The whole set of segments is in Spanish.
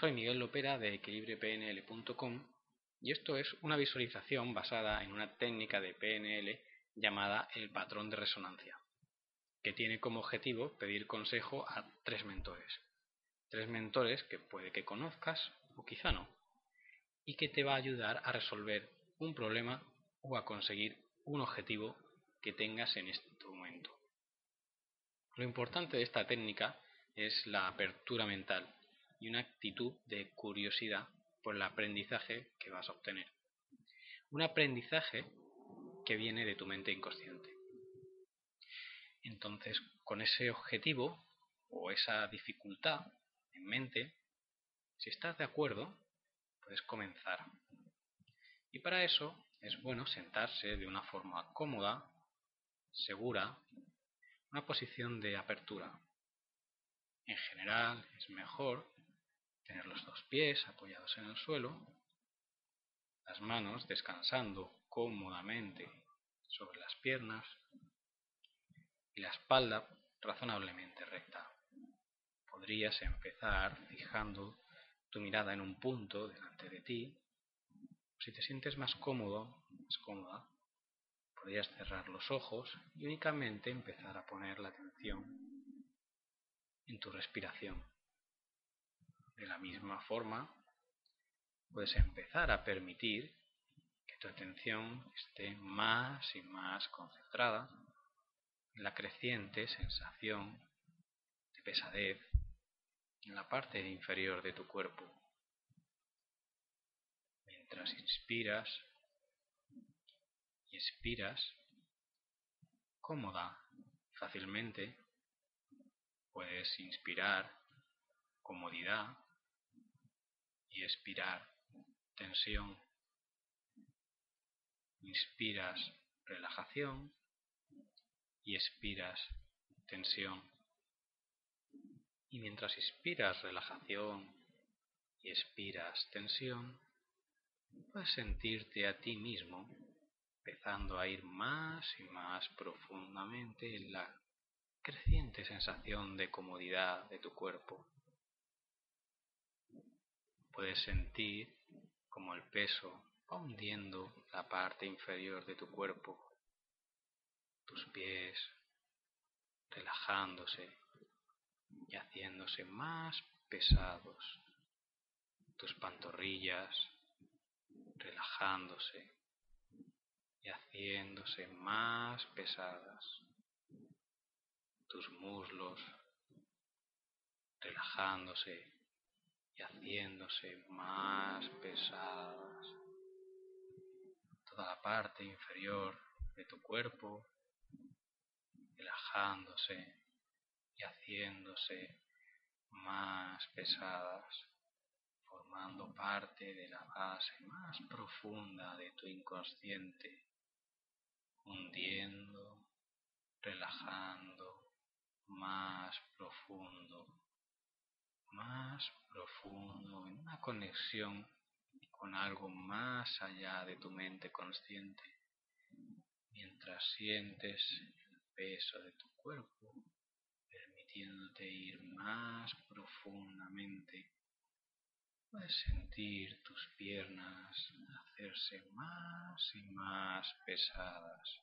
Soy Miguel Lopera de equilibriopnl.com y esto es una visualización basada en una técnica de PNL llamada el patrón de resonancia, que tiene como objetivo pedir consejo a tres mentores. Tres mentores que puede que conozcas o quizá no, y que te va a ayudar a resolver un problema o a conseguir un objetivo que tengas en este momento. Lo importante de esta técnica es la apertura mental y una actitud de curiosidad por el aprendizaje que vas a obtener. Un aprendizaje que viene de tu mente inconsciente. Entonces, con ese objetivo o esa dificultad en mente, si estás de acuerdo, puedes comenzar. Y para eso es bueno sentarse de una forma cómoda, segura, una posición de apertura. En general es mejor Tener los dos pies apoyados en el suelo, las manos descansando cómodamente sobre las piernas y la espalda razonablemente recta. Podrías empezar fijando tu mirada en un punto delante de ti. Si te sientes más cómodo, más cómoda, podrías cerrar los ojos y únicamente empezar a poner la atención en tu respiración. De la misma forma, puedes empezar a permitir que tu atención esté más y más concentrada en la creciente sensación de pesadez en la parte inferior de tu cuerpo. Mientras inspiras y expiras, cómoda, fácilmente, puedes inspirar comodidad y expirar tensión. Inspiras relajación y expiras tensión. Y mientras inspiras relajación y expiras tensión, puedes sentirte a ti mismo empezando a ir más y más profundamente en la creciente sensación de comodidad de tu cuerpo. Puedes sentir como el peso va hundiendo la parte inferior de tu cuerpo, tus pies relajándose y haciéndose más pesados, tus pantorrillas relajándose y haciéndose más pesadas, tus muslos relajándose y haciéndose más pesadas. Toda la parte inferior de tu cuerpo relajándose y haciéndose más pesadas, formando parte de la base más profunda de tu inconsciente, hundiendo, relajando más profundo más profundo, en una conexión con algo más allá de tu mente consciente, mientras sientes el peso de tu cuerpo, permitiéndote ir más profundamente. Puedes sentir tus piernas hacerse más y más pesadas,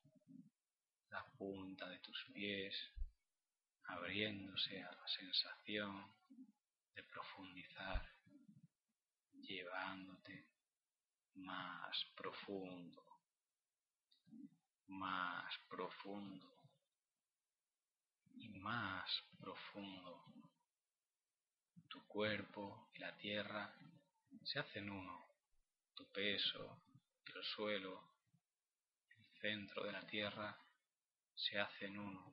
la punta de tus pies abriéndose a la sensación de profundizar, llevándote más profundo, más profundo y más profundo. Tu cuerpo y la tierra se hacen uno, tu peso y el suelo, el centro de la tierra se hacen uno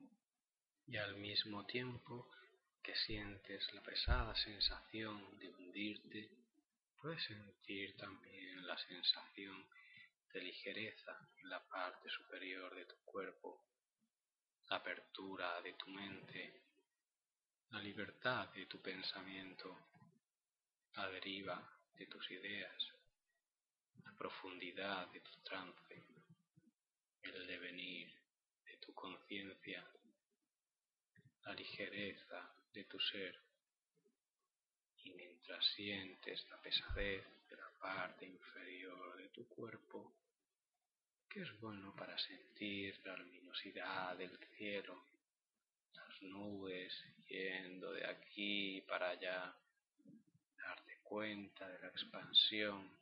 y al mismo tiempo que sientes la pesada sensación de hundirte, puedes sentir también la sensación de ligereza en la parte superior de tu cuerpo, la apertura de tu mente, la libertad de tu pensamiento, la deriva de tus ideas, la profundidad de tu trance, el devenir de tu conciencia, la ligereza de tu ser. Y mientras sientes la pesadez de la parte inferior de tu cuerpo, que es bueno para sentir la luminosidad del cielo, las nubes yendo de aquí para allá, darte cuenta de la expansión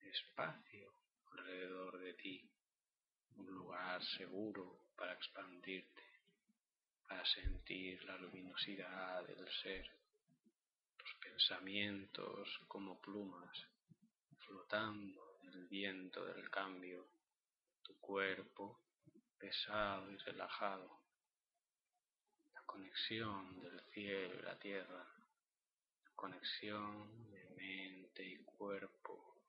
espacio alrededor de ti, un lugar seguro para expandirte, para sentir la luminosidad del ser, tus pensamientos como plumas flotando en el viento del cambio. Tu cuerpo pesado y relajado, la conexión del cielo y la tierra, la conexión de mente y cuerpo,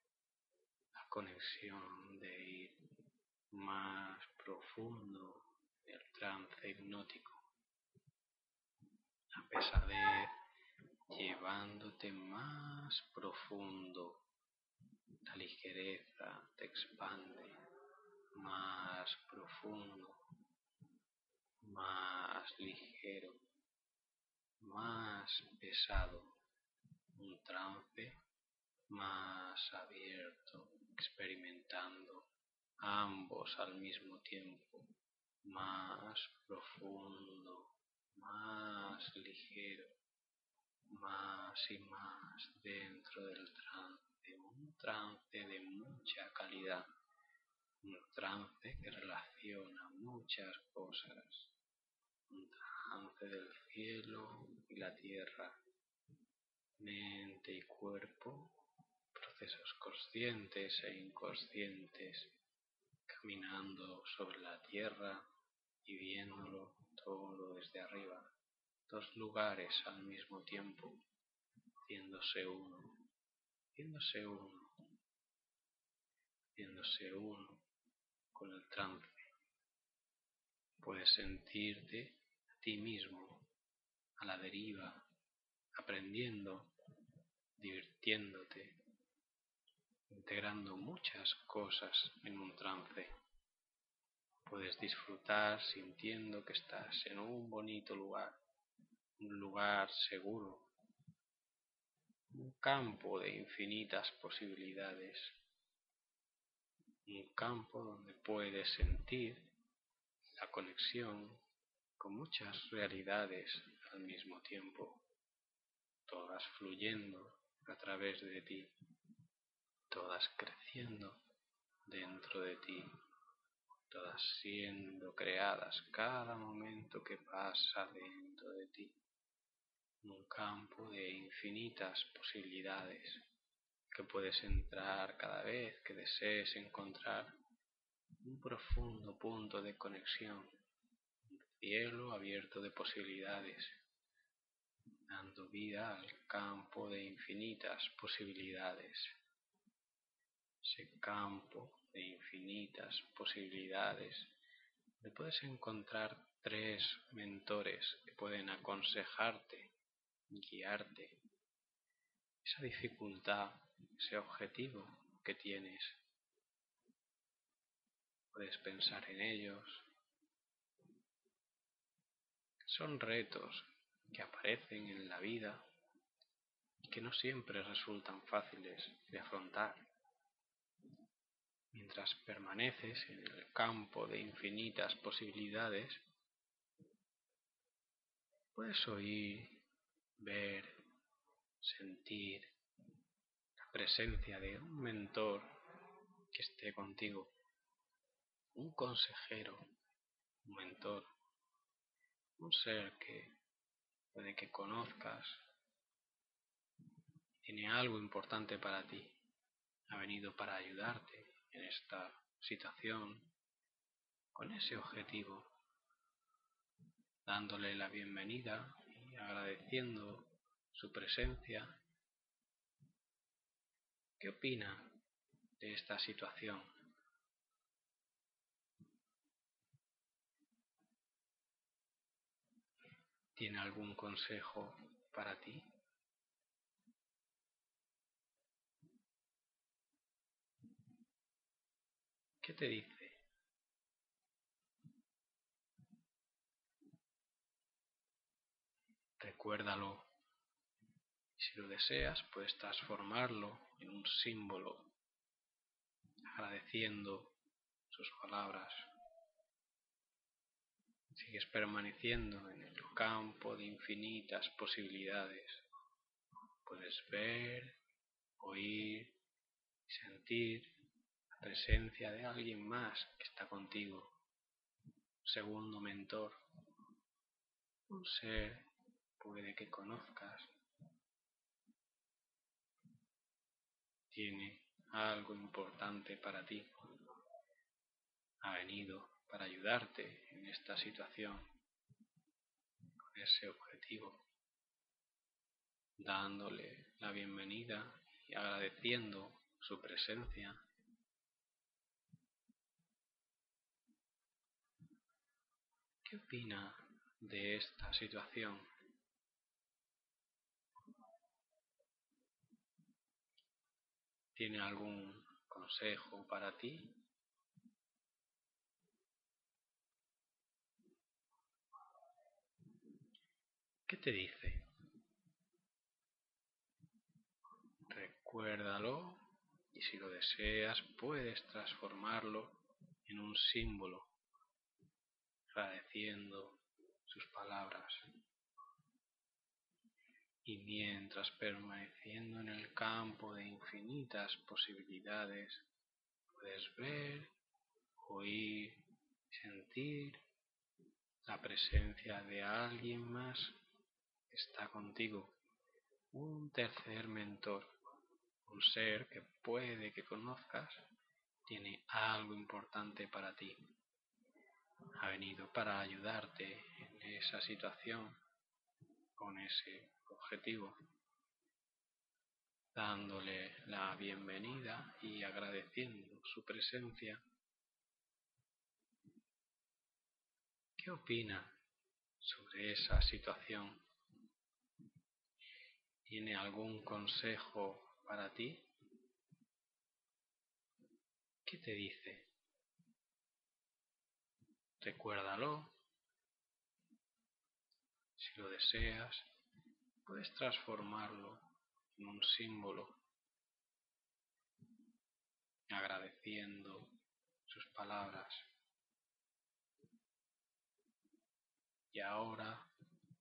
la conexión de ir más profundo en el trance hipnótico, la pesadez llevándote más profundo, la ligereza te expande más profundo, más ligero, más pesado, un trance más abierto, experimentando ambos al mismo tiempo, más profundo, más ligero, más y más dentro del trance, un trance de mucha calidad un trance que relaciona muchas cosas, un trance del cielo y la tierra, mente y cuerpo, procesos conscientes e inconscientes, caminando sobre la tierra y viéndolo todo desde arriba, dos lugares al mismo tiempo, viéndose uno, viéndose uno, viéndose uno con el trance. Puedes sentirte a ti mismo a la deriva, aprendiendo, divirtiéndote, integrando muchas cosas en un trance. Puedes disfrutar sintiendo que estás en un bonito lugar, un lugar seguro, un campo de infinitas posibilidades un campo donde puedes sentir la conexión con muchas realidades al mismo tiempo, todas fluyendo a través de ti, todas creciendo dentro de ti, todas siendo creadas cada momento que pasa dentro de ti, un campo de infinitas posibilidades que puedes entrar cada vez que desees encontrar un profundo punto de conexión, un cielo abierto de posibilidades, dando vida al campo de infinitas posibilidades. Ese campo de infinitas posibilidades le puedes encontrar tres mentores que pueden aconsejarte, guiarte. Esa dificultad ese objetivo que tienes. Puedes pensar en ellos. Son retos que aparecen en la vida y que no siempre resultan fáciles de afrontar. Mientras permaneces en el campo de infinitas posibilidades, puedes oír, ver, sentir, presencia de un mentor que esté contigo, un consejero, un mentor, un ser que puede que conozcas, tiene algo importante para ti, ha venido para ayudarte en esta situación con ese objetivo, dándole la bienvenida y agradeciendo su presencia, ¿qué opina de esta situación? ¿Tiene algún consejo para ti? ¿Qué te dice? Recuérdalo. Si lo deseas, puedes transformarlo en un símbolo, agradeciendo sus palabras. Sigues permaneciendo en el campo de infinitas posibilidades. Puedes ver, oír sentir presencia de alguien más que está contigo. Un segundo mentor. Un ser puede que conozcas. Tiene algo importante para ti. Ha venido para ayudarte en esta situación con ese objetivo, dándole la bienvenida y agradeciendo su presencia. ¿Qué opina de esta situación? ¿Tiene algún consejo para ti? ¿Qué te dice? Recuérdalo y si lo deseas puedes transformarlo en un símbolo, agradeciendo sus palabras. Y mientras permaneciendo en el campo de infinitas posibilidades, puedes ver, oír, sentir la presencia de alguien más está contigo, un tercer mentor, un ser que puede que conozcas, tiene algo importante para ti. Ha venido para ayudarte en esa situación, con ese objetivo, dándole la bienvenida y agradeciendo su presencia. ¿Qué opina sobre esa situación? ¿Tiene algún consejo para ti? ¿Qué te dice? Recuérdalo. Si lo deseas, puedes transformarlo en un símbolo, agradeciendo sus palabras. Y ahora,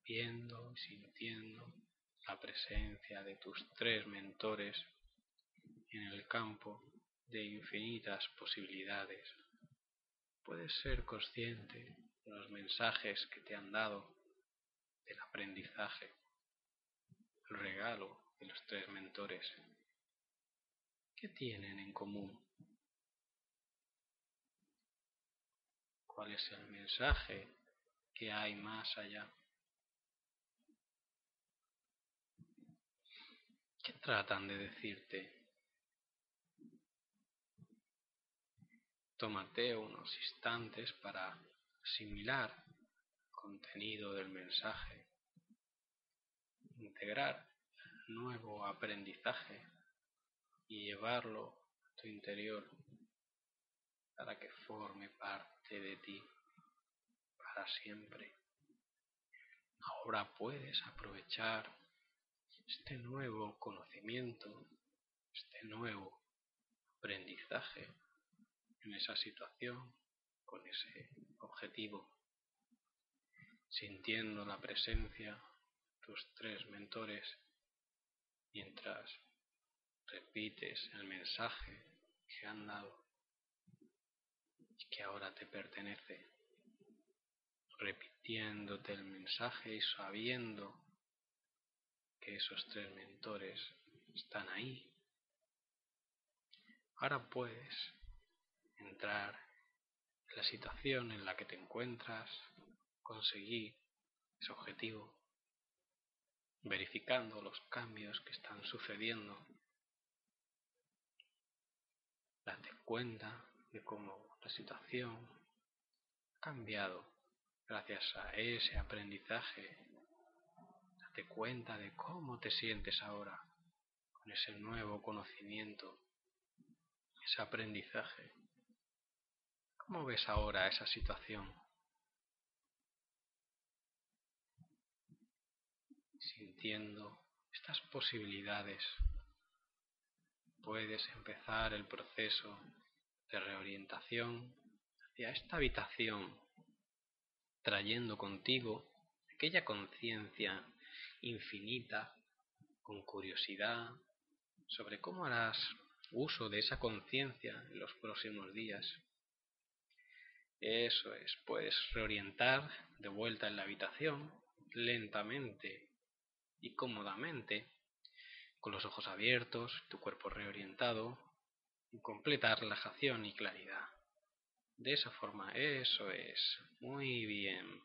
viendo y sintiendo la presencia de tus tres mentores en el campo de infinitas posibilidades. Puedes ser consciente de los mensajes que te han dado, del aprendizaje, el regalo de los tres mentores. ¿Qué tienen en común? ¿Cuál es el mensaje que hay más allá? ¿Qué tratan de decirte? Tómate unos instantes para asimilar el contenido del mensaje, integrar el nuevo aprendizaje y llevarlo a tu interior para que forme parte de ti para siempre. Ahora puedes aprovechar este nuevo conocimiento, este nuevo aprendizaje en esa situación, con ese objetivo, sintiendo la presencia de tus tres mentores mientras repites el mensaje que han dado y que ahora te pertenece, repitiéndote el mensaje y sabiendo que esos tres mentores están ahí. Ahora puedes entrar en la situación en la que te encuentras, conseguir ese objetivo, verificando los cambios que están sucediendo. Date cuenta de cómo la situación ha cambiado gracias a ese aprendizaje. Date cuenta de cómo te sientes ahora con ese nuevo conocimiento, ese aprendizaje. ¿Cómo ves ahora esa situación? Sintiendo estas posibilidades, puedes empezar el proceso de reorientación hacia esta habitación, trayendo contigo aquella conciencia infinita, con curiosidad, sobre cómo harás uso de esa conciencia en los próximos días. Eso es, puedes reorientar de vuelta en la habitación, lentamente y cómodamente, con los ojos abiertos, tu cuerpo reorientado, en completa relajación y claridad. De esa forma, eso es, muy bien.